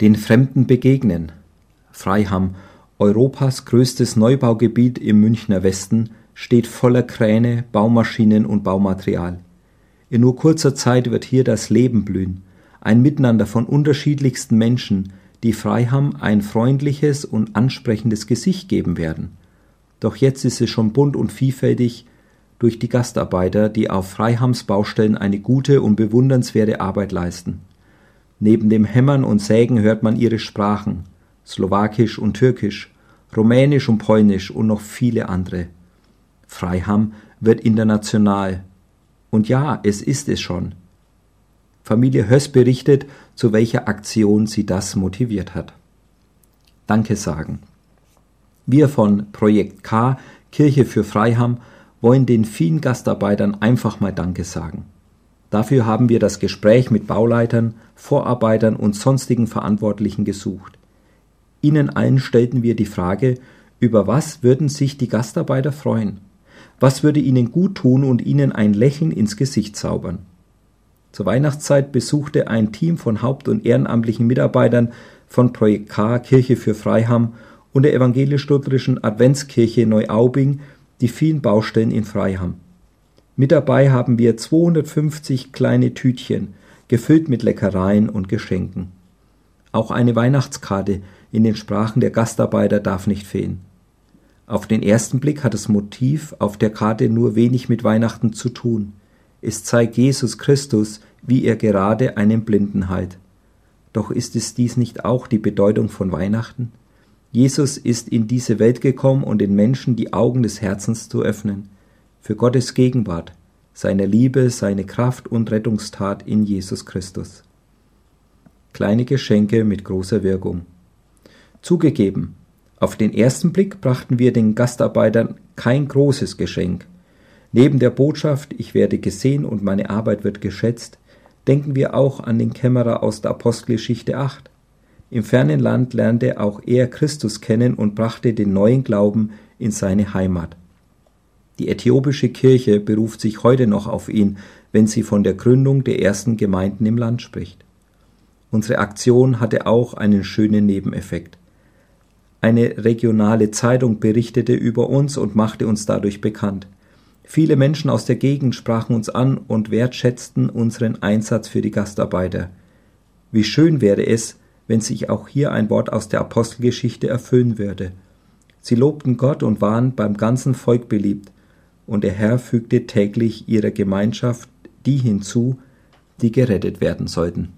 Den Fremden begegnen. Freiham, Europas größtes Neubaugebiet im Münchner Westen, steht voller Kräne, Baumaschinen und Baumaterial. In nur kurzer Zeit wird hier das Leben blühen, ein Miteinander von unterschiedlichsten Menschen, die Freiham ein freundliches und ansprechendes Gesicht geben werden. Doch jetzt ist es schon bunt und vielfältig durch die Gastarbeiter, die auf Freihams Baustellen eine gute und bewundernswerte Arbeit leisten. Neben dem Hämmern und Sägen hört man ihre Sprachen, Slowakisch und Türkisch, Rumänisch und Polnisch und noch viele andere. Freiham wird international. Und ja, es ist es schon. Familie Höss berichtet, zu welcher Aktion sie das motiviert hat. Danke sagen. Wir von Projekt K, Kirche für Freiham, wollen den vielen Gastarbeitern einfach mal Danke sagen. Dafür haben wir das Gespräch mit Bauleitern, Vorarbeitern und sonstigen Verantwortlichen gesucht. Ihnen allen stellten wir die Frage, über was würden sich die Gastarbeiter freuen? Was würde ihnen gut tun und ihnen ein Lächeln ins Gesicht zaubern? Zur Weihnachtszeit besuchte ein Team von haupt- und ehrenamtlichen Mitarbeitern von Projekt K Kirche für Freiham und der evangelisch-lutherischen Adventskirche Neuaubing die vielen Baustellen in Freiham. Mit dabei haben wir 250 kleine Tütchen, gefüllt mit Leckereien und Geschenken. Auch eine Weihnachtskarte in den Sprachen der Gastarbeiter darf nicht fehlen. Auf den ersten Blick hat das Motiv auf der Karte nur wenig mit Weihnachten zu tun. Es zeigt Jesus Christus, wie er gerade einen Blinden heilt. Doch ist es dies nicht auch die Bedeutung von Weihnachten? Jesus ist in diese Welt gekommen, um den Menschen die Augen des Herzens zu öffnen, für Gottes Gegenwart, seine Liebe, seine Kraft und Rettungstat in Jesus Christus. Kleine Geschenke mit großer Wirkung. Zugegeben, auf den ersten Blick brachten wir den Gastarbeitern kein großes Geschenk. Neben der Botschaft, ich werde gesehen und meine Arbeit wird geschätzt, denken wir auch an den Kämmerer aus der Apostelgeschichte 8, im fernen Land lernte auch er Christus kennen und brachte den neuen Glauben in seine Heimat. Die äthiopische Kirche beruft sich heute noch auf ihn, wenn sie von der Gründung der ersten Gemeinden im Land spricht. Unsere Aktion hatte auch einen schönen Nebeneffekt. Eine regionale Zeitung berichtete über uns und machte uns dadurch bekannt. Viele Menschen aus der Gegend sprachen uns an und wertschätzten unseren Einsatz für die Gastarbeiter. Wie schön wäre es, wenn sich auch hier ein Wort aus der Apostelgeschichte erfüllen würde. Sie lobten Gott und waren beim ganzen Volk beliebt, und der Herr fügte täglich ihrer Gemeinschaft die hinzu, die gerettet werden sollten.